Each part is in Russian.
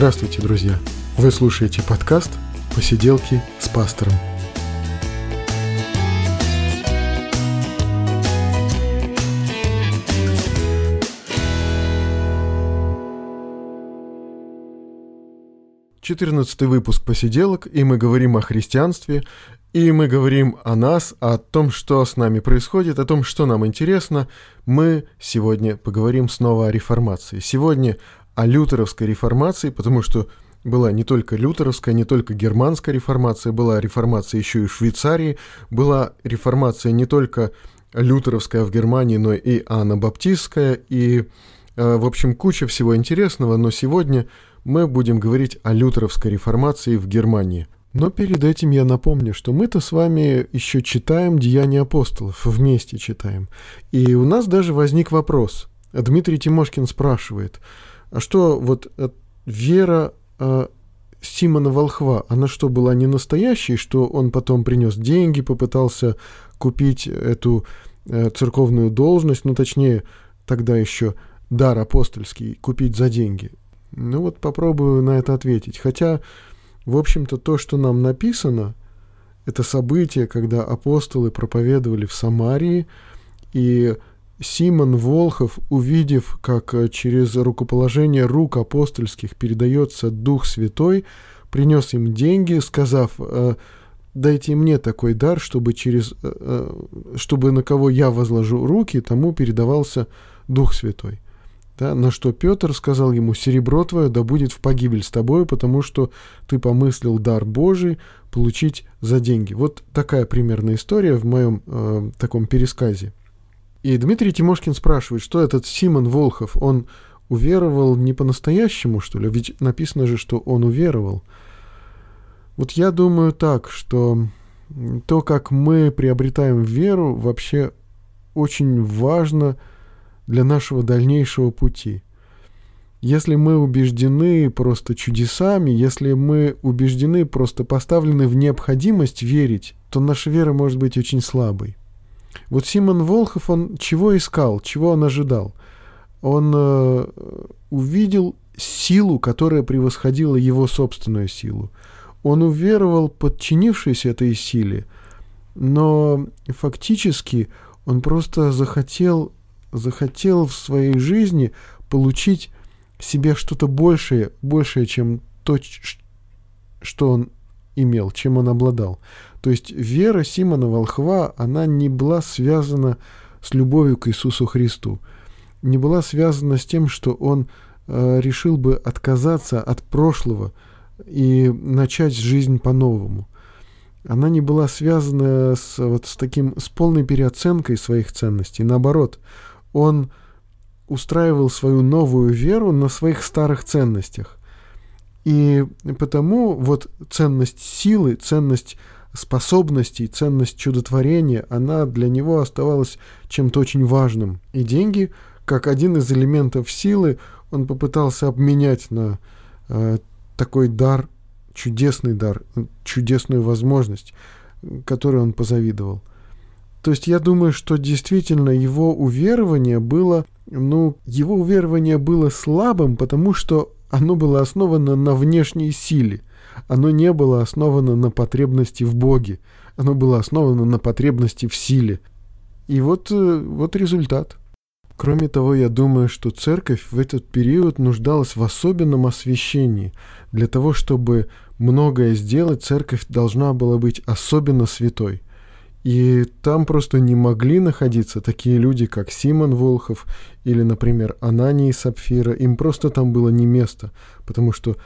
Здравствуйте, друзья! Вы слушаете подкаст «Посиделки с пастором». Четырнадцатый выпуск посиделок, и мы говорим о христианстве, и мы говорим о нас, о том, что с нами происходит, о том, что нам интересно. Мы сегодня поговорим снова о реформации. Сегодня о лютеровской реформации, потому что была не только лютеровская, не только германская реформация, была реформация еще и в Швейцарии, была реформация не только лютеровская в Германии, но и анабаптистская, и, э, в общем, куча всего интересного, но сегодня мы будем говорить о лютеровской реформации в Германии. Но перед этим я напомню, что мы-то с вами еще читаем «Деяния апостолов», вместе читаем. И у нас даже возник вопрос. Дмитрий Тимошкин спрашивает, а что вот э, вера э, Симона Волхва, она что, была не настоящей, что он потом принес деньги, попытался купить эту э, церковную должность, ну, точнее, тогда еще дар апостольский, купить за деньги? Ну вот попробую на это ответить. Хотя, в общем-то, то, что нам написано, это событие, когда апостолы проповедовали в Самарии, и Симон Волхов, увидев, как э, через рукоположение рук апостольских передается Дух Святой, принес им деньги, сказав, «Э, дайте мне такой дар, чтобы, через, э, чтобы на кого я возложу руки, тому передавался Дух Святой. Да, на что Петр сказал ему, серебро твое да будет в погибель с тобою, потому что ты помыслил дар Божий получить за деньги. Вот такая примерная история в моем э, таком пересказе. И Дмитрий Тимошкин спрашивает, что этот Симон Волхов, он уверовал не по-настоящему, что ли? Ведь написано же, что он уверовал. Вот я думаю так, что то, как мы приобретаем веру, вообще очень важно для нашего дальнейшего пути. Если мы убеждены просто чудесами, если мы убеждены, просто поставлены в необходимость верить, то наша вера может быть очень слабой. Вот Симон Волхов, он чего искал, чего он ожидал? Он э, увидел силу, которая превосходила его собственную силу. Он уверовал, подчинившись этой силе, но фактически он просто захотел, захотел в своей жизни получить себе что-то большее, большее, чем то, что он имел, чем он обладал. То есть вера Симона Волхва, она не была связана с любовью к Иисусу Христу, не была связана с тем, что он э, решил бы отказаться от прошлого и начать жизнь по-новому. Она не была связана с, вот, с таким, с полной переоценкой своих ценностей. Наоборот, он устраивал свою новую веру на своих старых ценностях. И потому вот ценность силы, ценность способностей, ценность чудотворения, она для него оставалась чем-то очень важным. И деньги, как один из элементов силы, он попытался обменять на э, такой дар, чудесный дар, чудесную возможность, которой он позавидовал. То есть я думаю, что действительно его уверование было, ну, его уверование было слабым, потому что оно было основано на внешней силе – оно не было основано на потребности в Боге. Оно было основано на потребности в силе. И вот, э, вот результат. Кроме того, я думаю, что церковь в этот период нуждалась в особенном освящении. Для того, чтобы многое сделать, церковь должна была быть особенно святой. И там просто не могли находиться такие люди, как Симон Волхов или, например, Анания и Сапфира. Им просто там было не место, потому что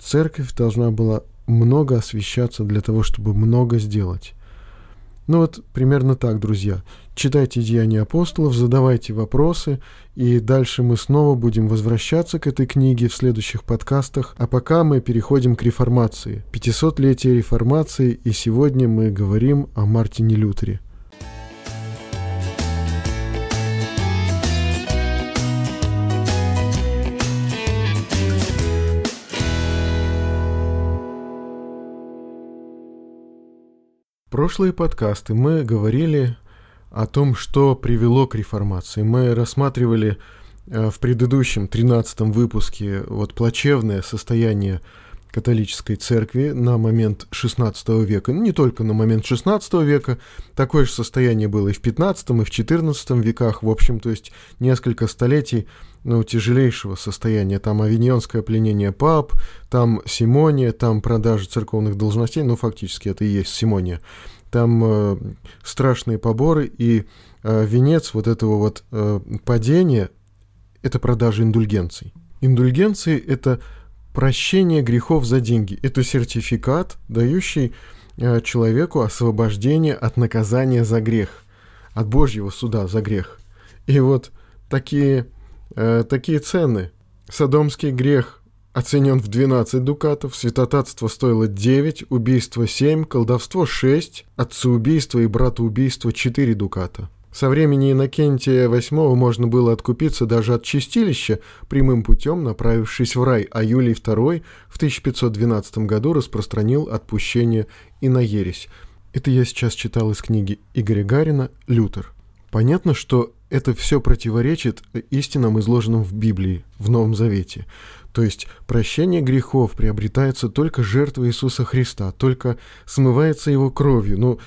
Церковь должна была много освещаться для того, чтобы много сделать. Ну вот примерно так, друзья. Читайте Деяния апостолов, задавайте вопросы, и дальше мы снова будем возвращаться к этой книге в следующих подкастах. А пока мы переходим к реформации. 500-летие реформации, и сегодня мы говорим о Мартине Лютере. Прошлые подкасты мы говорили о том, что привело к реформации. Мы рассматривали в предыдущем 13 выпуске вот плачевное состояние католической церкви на момент XVI века. Не только на момент XVI века, такое же состояние было и в XV, и в XIV веках, в общем, то есть несколько столетий ну, тяжелейшего состояния. Там авиньонское пленение пап, там симония, там продажа церковных должностей, ну, фактически это и есть симония. Там э, страшные поборы, и э, венец вот этого вот э, падения – это продажа индульгенций. Индульгенции – это прощение грехов за деньги. Это сертификат, дающий э, человеку освобождение от наказания за грех, от Божьего суда за грех. И вот такие Э, такие цены. Содомский грех оценен в 12 дукатов, святотатство стоило 9, убийство 7, колдовство 6, отцеубийство и братоубийство 4 дуката. Со времени Иннокентия VIII можно было откупиться даже от чистилища, прямым путем направившись в рай, а Юлий II в 1512 году распространил отпущение и на ересь. Это я сейчас читал из книги Игоря Гарина «Лютер». Понятно, что это все противоречит истинам, изложенным в Библии, в Новом Завете. То есть прощение грехов приобретается только жертвой Иисуса Христа, только смывается Его кровью. Ну,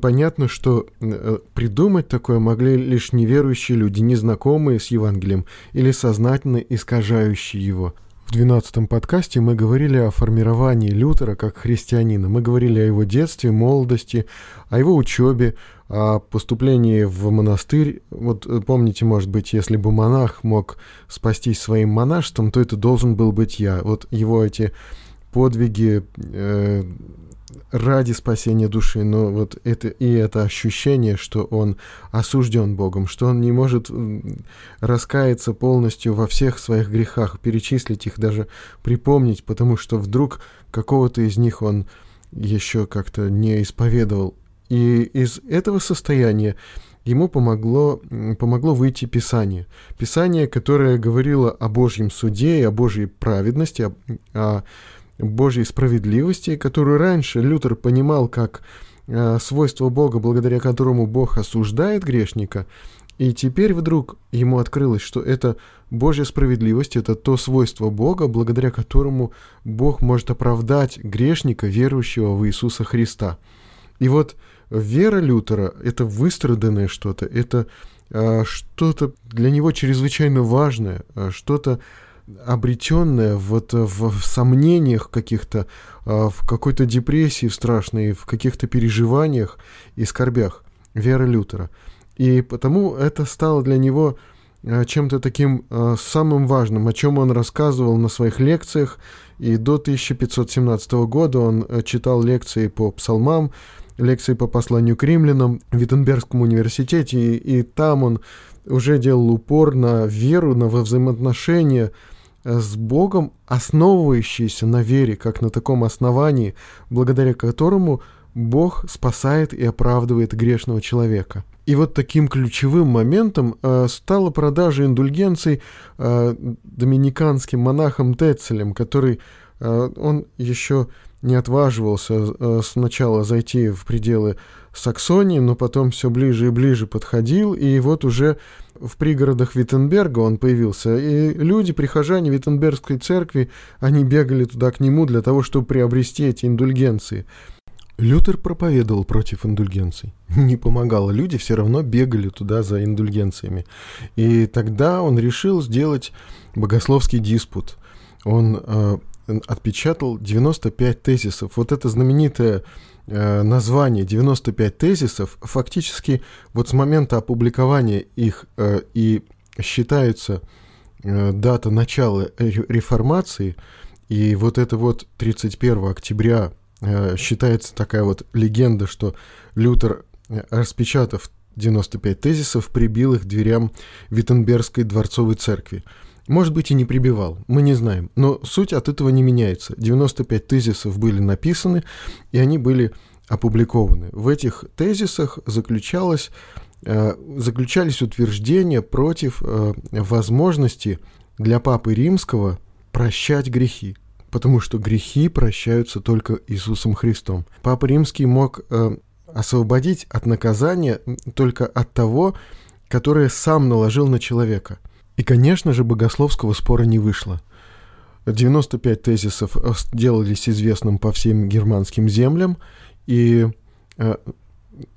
понятно, что э, придумать такое могли лишь неверующие люди, незнакомые с Евангелием или сознательно искажающие его. В 12 подкасте мы говорили о формировании Лютера как христианина. Мы говорили о его детстве, молодости, о его учебе, о поступлении в монастырь. Вот э, помните, может быть, если бы монах мог спастись своим монашеством, то это должен был быть я. Вот его эти подвиги э, ради спасения души, но вот это и это ощущение, что он осужден Богом, что он не может раскаяться полностью во всех своих грехах, перечислить их, даже припомнить, потому что вдруг какого-то из них он еще как-то не исповедовал. И из этого состояния ему помогло, помогло выйти Писание. Писание, которое говорило о Божьем суде и о Божьей праведности, о, о Божьей справедливости, которую раньше Лютер понимал как э, свойство Бога, благодаря которому Бог осуждает грешника, и теперь вдруг ему открылось, что это Божья справедливость, это то свойство Бога, благодаря которому Бог может оправдать грешника, верующего в Иисуса Христа. И вот вера Лютера — это выстраданное что-то, это э, что-то для него чрезвычайно важное, э, что-то обретенное вот в, в сомнениях каких-то, э, в какой-то депрессии страшной, в каких-то переживаниях и скорбях вера Лютера. И потому это стало для него э, чем-то таким э, самым важным, о чем он рассказывал на своих лекциях. И до 1517 года он читал лекции по псалмам, лекции по посланию к римлянам в Виттенбергском университете, и, и там он уже делал упор на веру, на взаимоотношения э, с Богом, основывающиеся на вере, как на таком основании, благодаря которому Бог спасает и оправдывает грешного человека. И вот таким ключевым моментом э, стала продажа индульгенций э, доминиканским монахом Тецелем, который э, он еще не отваживался э, сначала зайти в пределы Саксонии, но потом все ближе и ближе подходил, и вот уже в пригородах Виттенберга он появился, и люди, прихожане Виттенбергской церкви, они бегали туда к нему для того, чтобы приобрести эти индульгенции. Лютер проповедовал против индульгенций. Не помогало. Люди все равно бегали туда за индульгенциями. И тогда он решил сделать богословский диспут. Он э, отпечатал 95 тезисов. Вот это знаменитое э, название 95 тезисов фактически вот с момента опубликования их э, и считается э, дата начала реформации, и вот это вот 31 октября э, считается такая вот легенда, что Лютер, э, распечатав 95 тезисов, прибил их к дверям Виттенбергской дворцовой церкви. Может быть, и не прибивал, мы не знаем. Но суть от этого не меняется. 95 тезисов были написаны, и они были опубликованы. В этих тезисах заключалось, э, заключались утверждения против э, возможности для Папы Римского прощать грехи, потому что грехи прощаются только Иисусом Христом. Папа Римский мог э, освободить от наказания только от того, которое сам наложил на человека – И, конечно же, богословского спора не вышло. 95 тезисов сделались известным по всем германским землям, и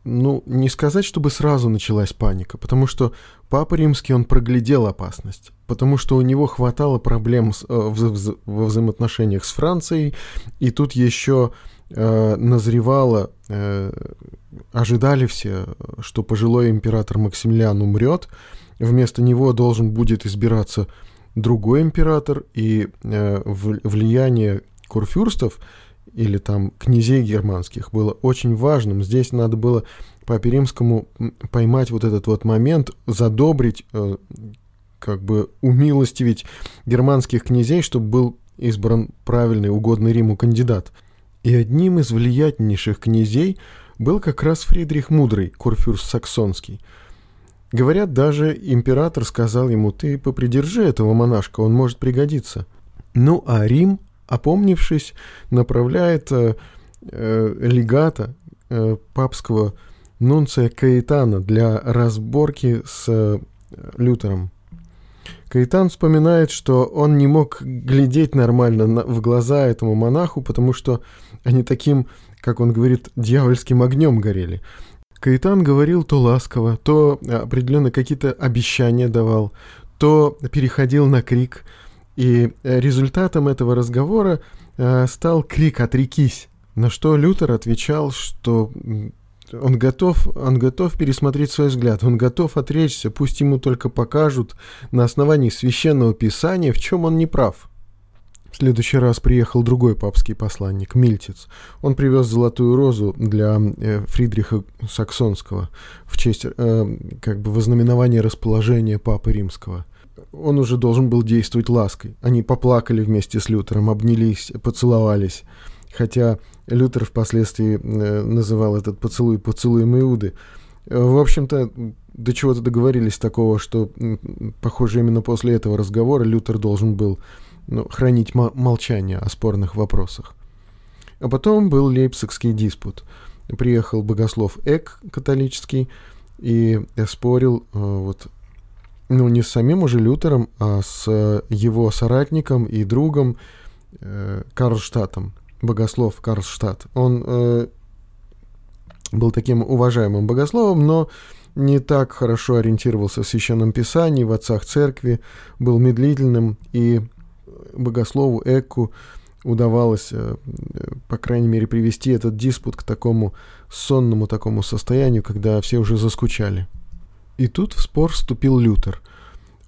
ну, не сказать, чтобы сразу началась паника, потому что Папа Римский, он проглядел опасность, потому что у него хватало проблем с, э, в, во взаимоотношениях с Францией, и тут еще э, назревало, э, ожидали все, что пожилой император Максимилиан умрет, вместо него должен будет избираться другой император, и э, влияние курфюрстов – или там князей германских было очень важным. Здесь надо было Папе Римскому поймать вот этот вот момент, задобрить, э, как бы умилостивить германских князей, чтобы был избран правильный, угодный Риму кандидат. И одним из влиятельнейших князей был как раз Фридрих Мудрый, курфюрст Саксонский. Говорят, даже император сказал ему, ты попридержи этого монашка, он может пригодиться. Ну а Рим опомнившись, направляет э, э, легата э, папского нунция Каэтана для разборки с э, Лютером. Каэтан вспоминает, что он не мог глядеть нормально на, в глаза этому монаху, потому что они таким, как он говорит, дьявольским огнем горели. Каэтан говорил то ласково, то определенно какие-то обещания давал, то переходил на крик – и э, результатом этого разговора э, стал крик «Отрекись!», на что Лютер отвечал, что он готов, он готов пересмотреть свой взгляд, он готов отречься, пусть ему только покажут на основании священного писания, в чем он не прав. В следующий раз приехал другой папский посланник, Мильтец. Он привез золотую розу для э, Фридриха Саксонского в честь э, как бы вознаменования расположения Папы Римского он уже должен был действовать лаской. Они поплакали вместе с Лютером, обнялись, поцеловались. Хотя Лютер впоследствии э, называл этот поцелуй поцелуем Иуды. В общем-то, до чего-то договорились такого, что, похоже, именно после этого разговора Лютер должен был ну, хранить молчание о спорных вопросах. А потом был Лейпцигский диспут. Приехал богослов Эк, католический, и спорил э, вот ну, не с самим уже Лютером, а с его соратником и другом э, Карлштадтом, богослов Карлштадт. Он э, был таким уважаемым богословом, но не так хорошо ориентировался в Священном Писании, в отцах церкви, был медлительным, и богослову Экку удавалось, э, по крайней мере, привести этот диспут к такому сонному такому состоянию, когда все уже заскучали. И тут в спор вступил Лютер.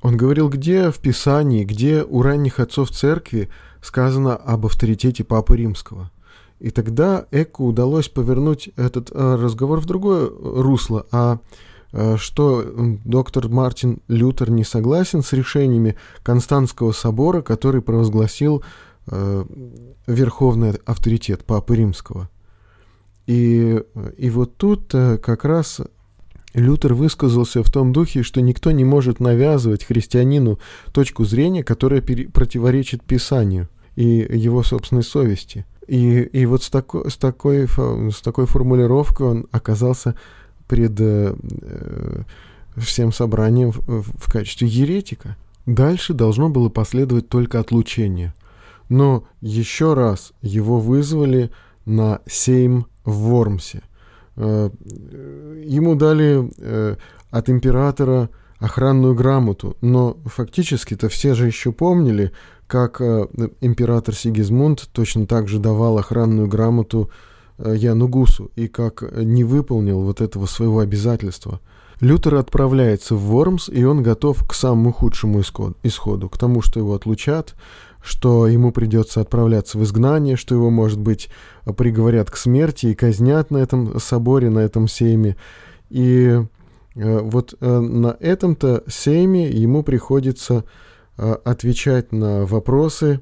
Он говорил, где в Писании, где у ранних отцов церкви сказано об авторитете Папы Римского. И тогда Эку удалось повернуть этот э, разговор в другое русло, а что доктор Мартин Лютер не согласен с решениями Константского собора, который провозгласил э, верховный авторитет Папы Римского. И, и вот тут э, как раз Лютер высказался в том духе, что никто не может навязывать христианину точку зрения, которая противоречит Писанию и его собственной совести. И, и вот с такой, с, такой, с такой формулировкой он оказался пред э, всем собранием в, в качестве еретика. Дальше должно было последовать только отлучение. Но еще раз его вызвали на сейм в Вормсе – Э, ему дали э, от императора охранную грамоту, но фактически-то все же еще помнили, как э, император Сигизмунд точно так же давал охранную грамоту Яну Гусу и как не выполнил вот этого своего обязательства. Лютер отправляется в Вормс, и он готов к самому худшему исходу, к тому, что его отлучат, что ему придется отправляться в изгнание, что его, может быть, приговорят к смерти и казнят на этом соборе, на этом сейме. И э, вот э, на этом-то сейме ему приходится э, отвечать на вопросы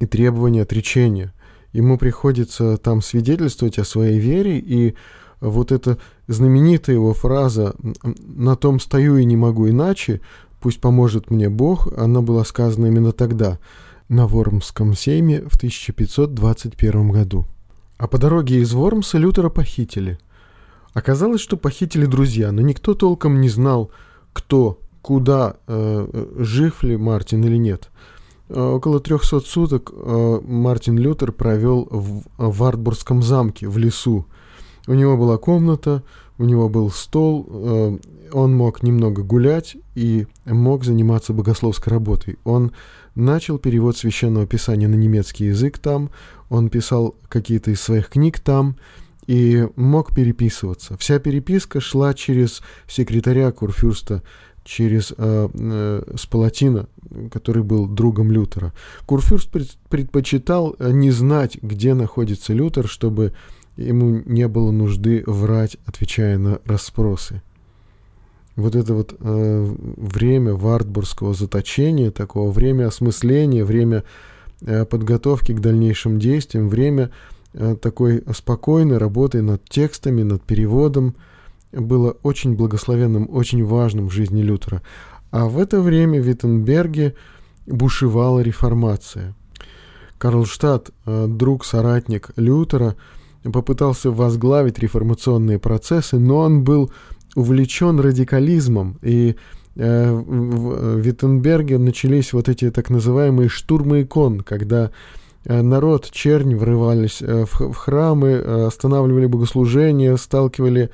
и требования отречения. Ему приходится там свидетельствовать о своей вере, и вот эта знаменитая его фраза «на том стою и не могу иначе», «Пусть поможет мне Бог», она была сказана именно тогда, на Вормском сейме в 1521 году. А по дороге из Вормса Лютера похитили. Оказалось, что похитили друзья, но никто толком не знал, кто куда, жив ли Мартин или нет. Около 300 суток Мартин Лютер провел в Вартбургском замке, в лесу. У него была комната, у него был стол, он мог немного гулять и мог заниматься богословской работой. Он начал перевод священного писания на немецкий язык там, он писал какие-то из своих книг там и мог переписываться. Вся переписка шла через секретаря Курфюрста, через э, э, Спалатина, который был другом Лютера. Курфюрст предпочитал не знать, где находится Лютер, чтобы ему не было нужды врать, отвечая на расспросы вот это вот э, время вартбургского заточения, такого время осмысления, время э, подготовки к дальнейшим действиям, время э, такой спокойной работы над текстами, над переводом было очень благословенным, очень важным в жизни Лютера. А в это время в Виттенберге бушевала реформация. Карлштадт, э, друг, соратник Лютера, попытался возглавить реформационные процессы, но он был увлечен радикализмом, и э, в Виттенберге начались вот эти так называемые штурмы икон, когда э, народ, чернь врывались в, храмы, останавливали богослужения, сталкивали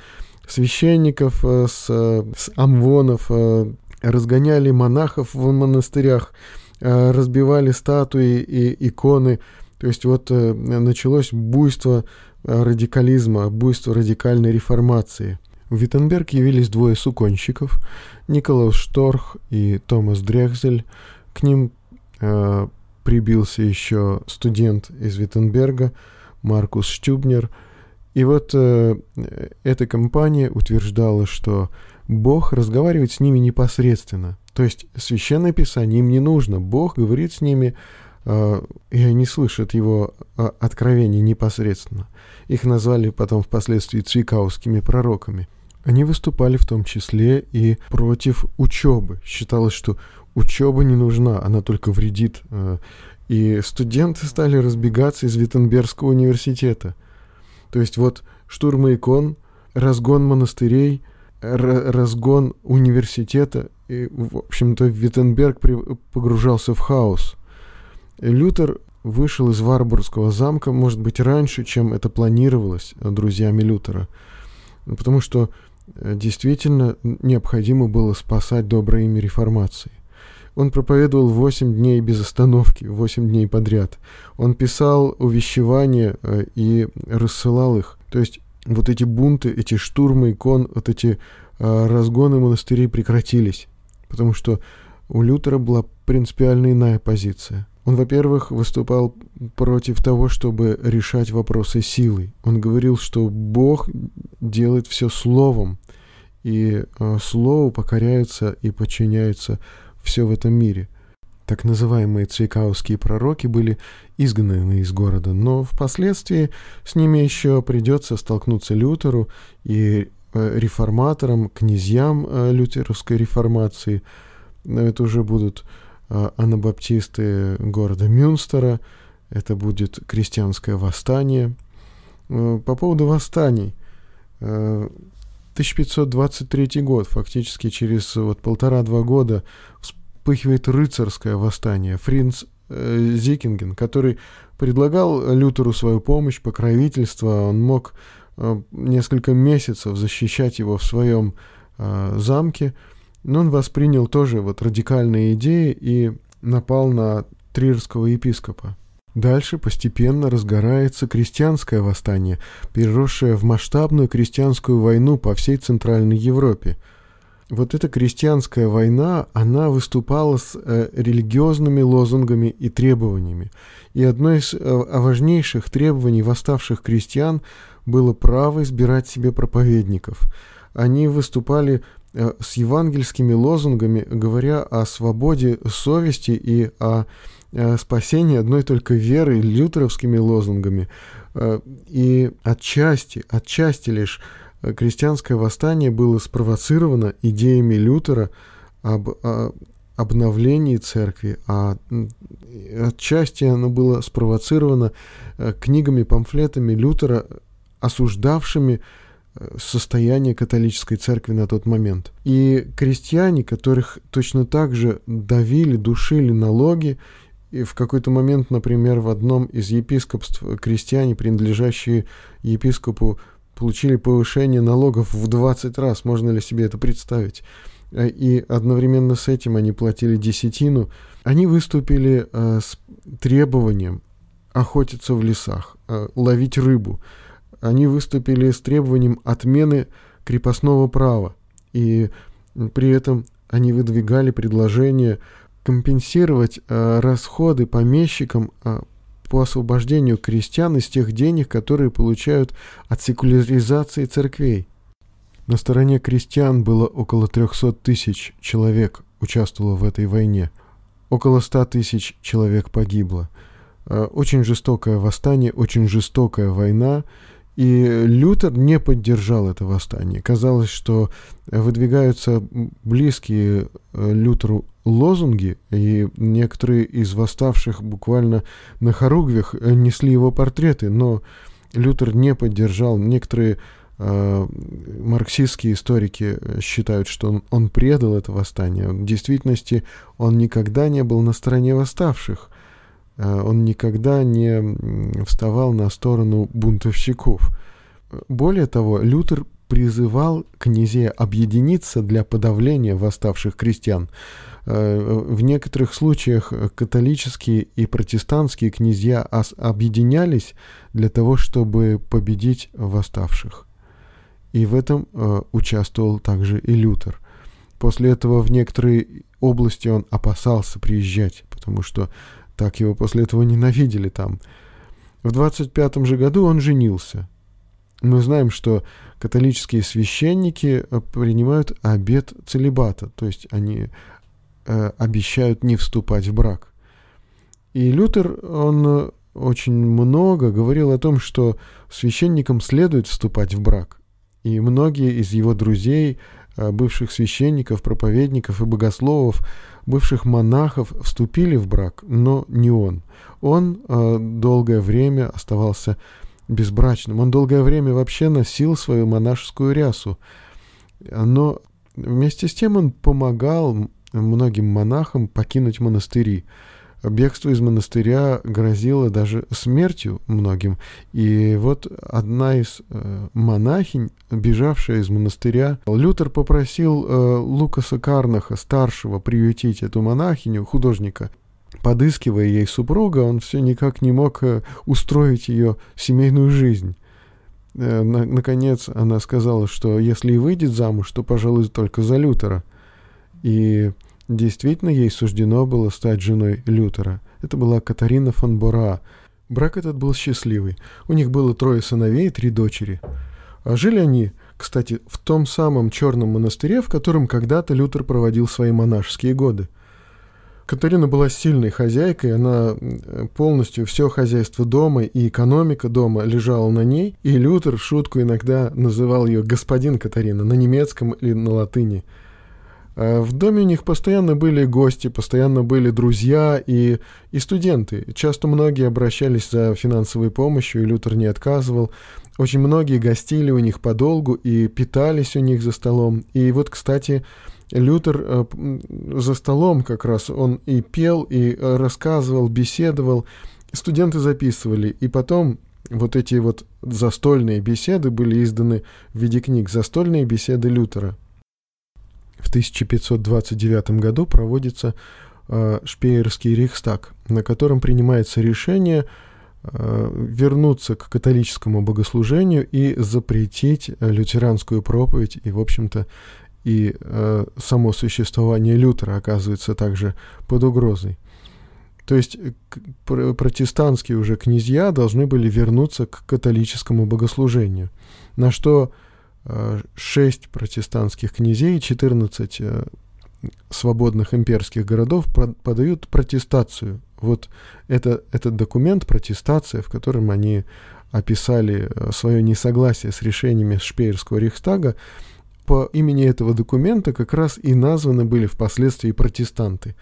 священников э, с, с амвонов, э, разгоняли монахов в монастырях, э, разбивали статуи и иконы. То есть вот э, началось буйство э, радикализма, буйство радикальной реформации – в Виттенберг явились двое суконщиков, Николаус Шторх и Томас Дрехзель. К ним э, прибился еще студент из Виттенберга, Маркус Штюбнер. И вот э, эта компания утверждала, что Бог разговаривает с ними непосредственно. То есть священное писание им не нужно. Бог говорит с ними, э, и они слышат его э, откровение непосредственно. Их назвали потом впоследствии цвикаускими пророками. Они выступали в том числе и против учебы. Считалось, что учеба не нужна, она только вредит. Э, и студенты стали разбегаться из Виттенбергского университета. То есть вот штурм икон, разгон монастырей, разгон университета. И, в общем-то, Виттенберг погружался в хаос. Лютер вышел из Варбургского замка, может быть, раньше, чем это планировалось друзьями Лютера. Потому что э, действительно необходимо было спасать доброе имя реформации. Он проповедовал 8 дней без остановки, 8 дней подряд. Он писал увещевания э, и рассылал их. То есть вот эти бунты, эти штурмы икон, вот эти э, разгоны монастырей прекратились. Потому что у Лютера была принципиально иная позиция. Он, во-первых, выступал против того, чтобы решать вопросы силой. Он говорил, что Бог делает все словом, и э, слову покоряются и подчиняются все в этом мире. Так называемые цвикауские пророки были изгнаны из города, но впоследствии с ними еще придется столкнуться Лютеру и э, реформаторам, князьям э, лютеровской реформации. Это уже будут а, анабаптисты города Мюнстера. Это будет крестьянское восстание. По поводу восстаний. 1523 а, год, фактически через вот полтора-два года, вспыхивает рыцарское восстание. Фринц э, Зикинген, который предлагал Лютеру свою помощь, покровительство. Он мог э, несколько месяцев защищать его в своем э, замке. Но он воспринял тоже вот радикальные идеи и напал на трирского епископа. Дальше постепенно разгорается крестьянское восстание, переросшее в масштабную крестьянскую войну по всей Центральной Европе. Вот эта крестьянская война, она выступала с э, религиозными лозунгами и требованиями. И одно из э, важнейших требований восставших крестьян было право избирать себе проповедников. Они выступали Э, с евангельскими лозунгами, говоря о свободе совести и о спасении одной только верой, лютеровскими лозунгами. Э, и отчасти, отчасти лишь крестьянское восстание было спровоцировано идеями Лютера об обновлении церкви, а отчасти оно было спровоцировано книгами, памфлетами Лютера, осуждавшими состояние католической церкви на тот момент. И крестьяне, которых точно так же давили, душили налоги, и в какой-то момент, например, в одном из епископств крестьяне, принадлежащие епископу, получили повышение налогов в 20 раз. Можно ли себе это представить? И одновременно с этим они платили десятину. Они выступили э, с требованием охотиться в лесах, э, ловить рыбу. Они выступили с требованием отмены крепостного права. И при этом они выдвигали предложение компенсировать э, расходы помещикам э, по освобождению крестьян из тех денег, которые получают от секуляризации церквей. На стороне крестьян было около 300 тысяч человек участвовало в этой войне. Около 100 тысяч человек погибло. Э, очень жестокое восстание, очень жестокая война, и Лютер не поддержал это восстание. Казалось, что выдвигаются близкие э, Лютеру лозунги, и некоторые из восставших буквально на хоругвях э, несли его портреты, но Лютер не поддержал. Некоторые э, марксистские историки считают, что он, он предал это восстание. В действительности он никогда не был на стороне восставших. Э, он никогда не вставал на сторону бунтовщиков. Более того, Лютер призывал князей объединиться для подавления восставших крестьян. В некоторых случаях католические и протестантские князья объединялись для того, чтобы победить восставших. И в этом э, участвовал также и Лютер. После этого в некоторые области он опасался приезжать, потому что так его после этого ненавидели там. В 25 же году он женился. Мы знаем, что католические священники э, принимают обет целебата, то есть они э, обещают не вступать в брак. И Лютер, он э, очень много говорил о том, что священникам следует вступать в брак. И многие из его друзей, э, бывших священников, проповедников и богословов, бывших монахов вступили в брак, но не он. Он долгое время оставался безбрачным. Он долгое время вообще носил свою монашескую рясу. Но вместе с тем он помогал многим монахам покинуть монастыри. Бегство из монастыря грозило даже смертью многим. И вот одна из э, монахинь, бежавшая из монастыря, Лютер попросил э, Лукаса Карнаха, старшего, приютить эту монахиню, художника. Подыскивая ей супруга, он все никак не мог э, устроить ее семейную жизнь. Э, на, наконец она сказала, что если и выйдет замуж, то, пожалуй, только за Лютера. И Действительно, ей суждено было стать женой Лютера. Это была Катарина фон Бора. Брак этот был счастливый. У них было трое сыновей и три дочери. А жили они, кстати, в том самом черном монастыре, в котором когда-то Лютер проводил свои монашеские годы. Катарина была сильной хозяйкой, она полностью все хозяйство дома и экономика дома лежала на ней, и Лютер в шутку иногда называл ее «господин Катарина» на немецком или на латыни – Э, в доме у них постоянно были гости, постоянно были друзья и, и студенты. Часто многие обращались за финансовой помощью, и Лютер не отказывал. Очень многие гостили у них подолгу и питались у них за столом. И вот, кстати, Лютер э, за столом как раз он и пел, и э, рассказывал, беседовал. Студенты записывали, и потом вот эти вот застольные беседы были изданы в виде книг «Застольные беседы Лютера». В 1529 году проводится э, Шпеерский Рейхстаг, на котором принимается решение э, вернуться к католическому богослужению и запретить лютеранскую проповедь и, в общем-то, и э, само существование Лютера оказывается также под угрозой. То есть протестантские уже князья должны были вернуться к католическому богослужению, на что 6 протестантских князей и 14 э, свободных имперских городов подают протестацию. Вот это, этот документ, протестация, в котором они описали э, свое несогласие с решениями Шпеерского Рейхстага, по имени этого документа как раз и названы были впоследствии протестанты.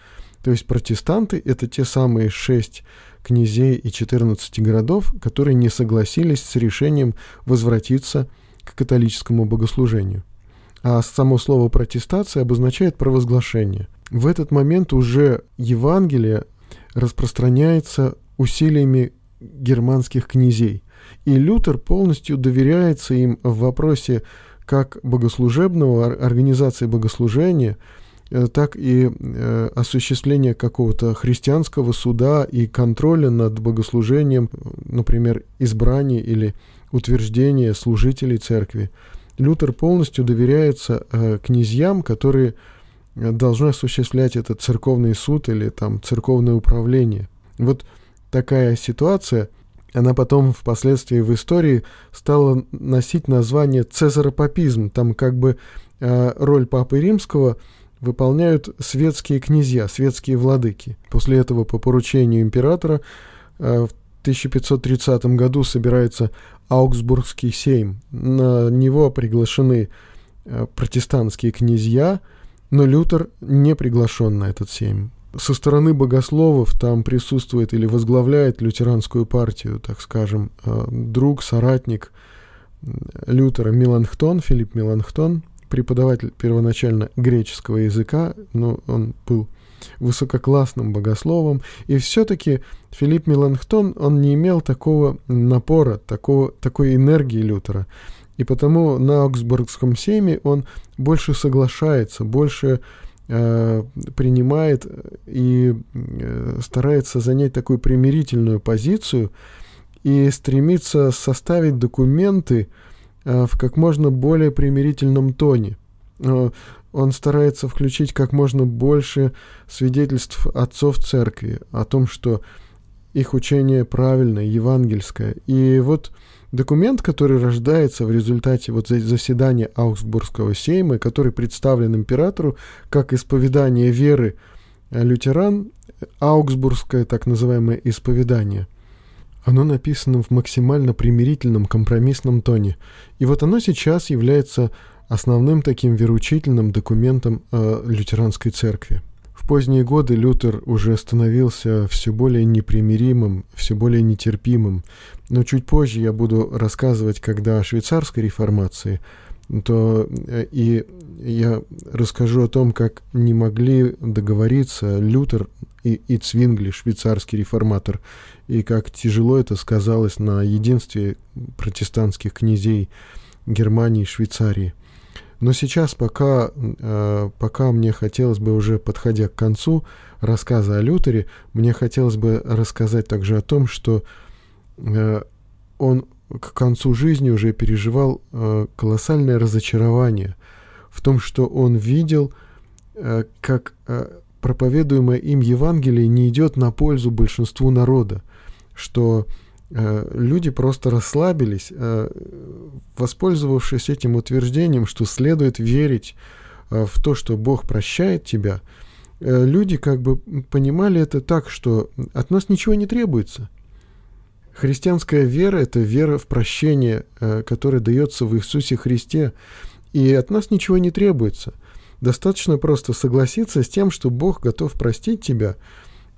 То есть протестанты — это те самые шесть князей и 14 городов, которые не согласились с решением возвратиться католическому богослужению. А само слово протестация обозначает провозглашение. В этот момент уже Евангелие распространяется усилиями германских князей. И Лютер полностью доверяется им в вопросе как богослужебного, организации богослужения, э, так и э, осуществления какого-то христианского суда и контроля над богослужением, например, избрания или утверждения служителей церкви. Лютер полностью доверяется э, князьям, которые должны осуществлять этот церковный суд или там церковное управление. Вот такая ситуация, она потом впоследствии в истории стала носить название цезаропапизм. Там как бы э, роль папы римского выполняют светские князья, светские владыки. После этого по поручению императора э, в 1530 году собирается Аугсбургский сейм. На него приглашены э, протестантские князья, но Лютер не приглашен на этот сейм со стороны богословов там присутствует или возглавляет лютеранскую партию, так скажем, э, друг, соратник Лютера Меланхтон, Филипп Меланхтон, преподаватель первоначально греческого языка, но он был высококлассным богословом, и все-таки Филипп Меланхтон, он не имел такого напора, такого, такой энергии Лютера, и потому на Оксбургском сейме он больше соглашается, больше Э, принимает и э, старается занять такую примирительную позицию и стремится составить документы э, в как можно более примирительном тоне. Он старается включить как можно больше свидетельств отцов церкви о том, что их учение правильное, евангельское. И вот Документ, который рождается в результате вот заседания Аугсбургского сейма, который представлен императору как исповедание веры э, лютеран, Аугсбургское так называемое исповедание. Оно написано в максимально примирительном компромиссном тоне. И вот оно сейчас является основным таким вероучительным документом э, лютеранской церкви. В поздние годы Лютер уже становился все более непримиримым, все более нетерпимым. Но чуть позже я буду рассказывать, когда о швейцарской реформации, то э, и я расскажу о том, как не могли договориться Лютер и, и Цвингли, швейцарский реформатор, и как тяжело это сказалось на единстве протестантских князей Германии и Швейцарии. Но сейчас, пока, э, пока мне хотелось бы уже, подходя к концу рассказа о Лютере, мне хотелось бы рассказать также о том, что э, он к концу жизни уже переживал э, колоссальное разочарование в том, что он видел, как проповедуемое им Евангелие не идет на пользу большинству народа, что Э, люди просто расслабились, э, воспользовавшись этим утверждением, что следует верить э, в то, что Бог прощает тебя, люди как бы понимали это так, что от нас ничего не требуется. Христианская вера – это вера в прощение, которое дается в Иисусе Христе, и от нас ничего не требуется. Достаточно просто согласиться с тем, что Бог готов простить тебя,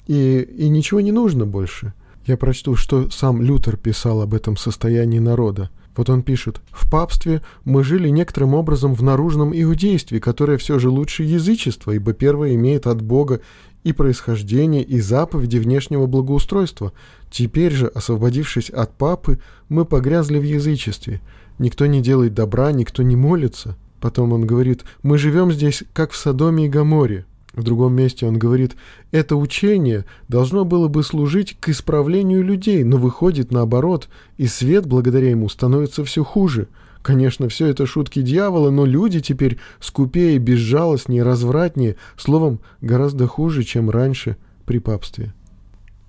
и, и ничего не нужно больше – я прочту, что сам Лютер писал об этом состоянии народа. Вот он пишет, «В папстве мы жили некоторым образом в наружном иудействе, которое все же лучше язычества, ибо первое имеет от Бога и происхождение, и заповеди внешнего благоустройства. Теперь же, освободившись от папы, мы погрязли в язычестве. Никто не делает добра, никто не молится». Потом он говорит, «Мы живем здесь, как в Содоме и Гаморе». В другом месте он говорит, это учение должно было бы служить к исправлению людей, но выходит наоборот, и свет благодаря ему становится все хуже. Конечно, все это шутки дьявола, но люди теперь скупее, безжалостнее, развратнее, словом, гораздо хуже, чем раньше при папстве.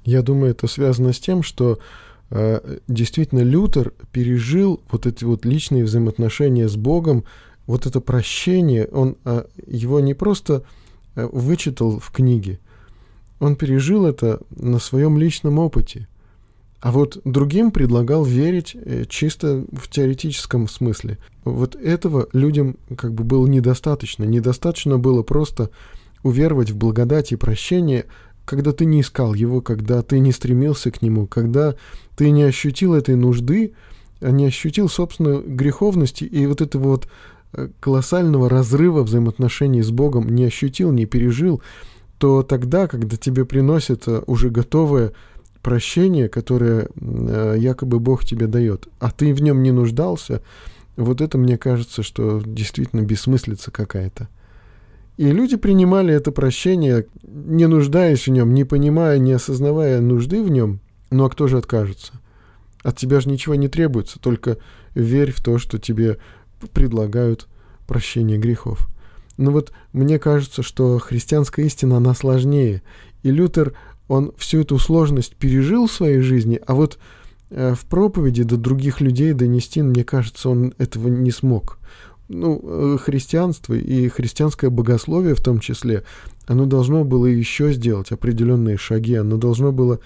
Я думаю, это связано с тем, что э, действительно Лютер пережил вот эти вот личные взаимоотношения с Богом, вот это прощение, он э, его не просто вычитал в книге. Он пережил это на своем личном опыте. А вот другим предлагал верить э, чисто в теоретическом смысле. Вот этого людям как бы было недостаточно. Недостаточно было просто уверовать в благодать и прощение, когда ты не искал его, когда ты не стремился к нему, когда ты не ощутил этой нужды не ощутил собственной греховности и вот этого вот э, колоссального разрыва взаимоотношений с Богом не ощутил, не пережил, то тогда, когда тебе приносят э, уже готовое прощение, которое э, якобы Бог тебе дает, а ты в нем не нуждался, вот это мне кажется, что действительно бессмыслица какая-то. И люди принимали это прощение, не нуждаясь в нем, не понимая, не осознавая нужды в нем. Ну а кто же откажется? От тебя же ничего не требуется, только верь в то, что тебе предлагают прощение грехов. Но вот мне кажется, что христианская истина, она сложнее. И Лютер, он всю эту сложность пережил в своей жизни, а вот э, в проповеди до других людей донести, мне кажется, он этого не смог ну, э, христианство и христианское богословие в том числе, оно должно было еще сделать определенные шаги, оно должно было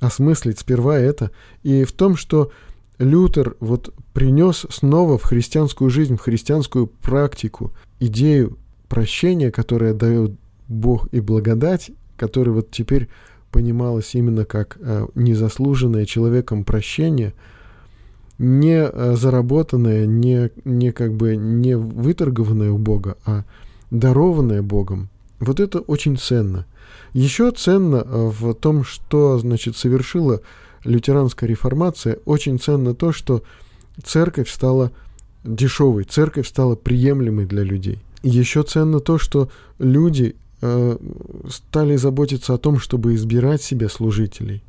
осмыслить сперва это. И в том, что Лютер вот принес снова в христианскую жизнь, в христианскую практику идею прощения, которое дает Бог и благодать, которая вот теперь понималась именно как э, незаслуженное человеком прощение – не э, заработанное, не, не как бы не выторгованное у Бога, а дарованное Богом. Вот это очень ценно. Еще ценно э, в том, что, значит, совершила лютеранская реформация, очень ценно то, что церковь стала дешевой, церковь стала приемлемой для людей. Еще ценно то, что люди э, стали заботиться о том, чтобы избирать себе служителей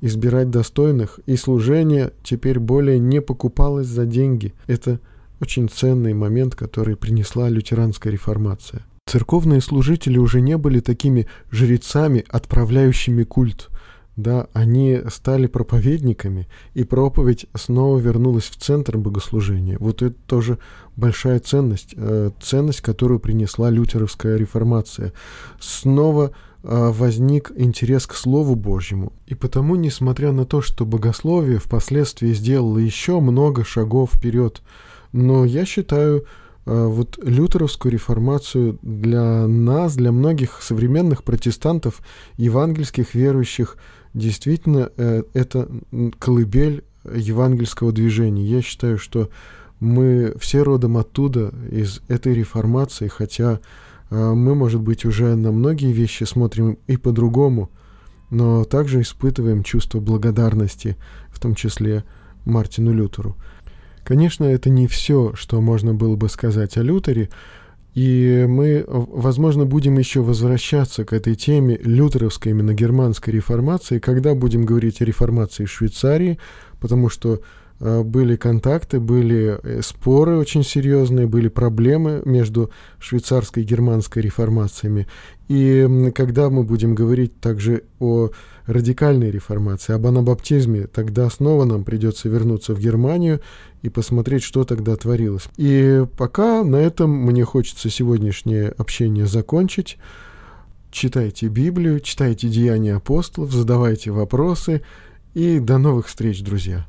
избирать достойных, и служение теперь более не покупалось за деньги. Это очень ценный момент, который принесла лютеранская реформация. Церковные служители уже не были такими жрецами, отправляющими культ. Да, они стали проповедниками, и проповедь снова вернулась в центр богослужения. Вот это тоже большая ценность, э, ценность, которую принесла лютеровская реформация. Снова а, возник интерес к Слову Божьему. И потому, несмотря на то, что богословие впоследствии сделало еще много шагов вперед, но я считаю а, вот лютеровскую реформацию для нас, для многих современных протестантов, евангельских верующих, действительно э, это колыбель евангельского движения. Я считаю, что мы все родом оттуда, из этой реформации, хотя а, мы, может быть, уже на многие вещи смотрим и по-другому, но также испытываем чувство благодарности, в том числе Мартину Лютеру. Конечно, это не все, что можно было бы сказать о Лютере, и мы, возможно, будем еще возвращаться к этой теме лютеровской, именно германской реформации, когда будем говорить о реформации Швейцарии, потому что были контакты, были э, споры очень серьезные, были проблемы между швейцарской и германской реформациями. И когда мы будем говорить также о радикальной реформации, об анабаптизме, тогда снова нам придется вернуться в Германию и посмотреть, что тогда творилось. И пока на этом мне хочется сегодняшнее общение закончить. Читайте Библию, читайте Деяния апостолов, задавайте вопросы и до новых встреч, друзья!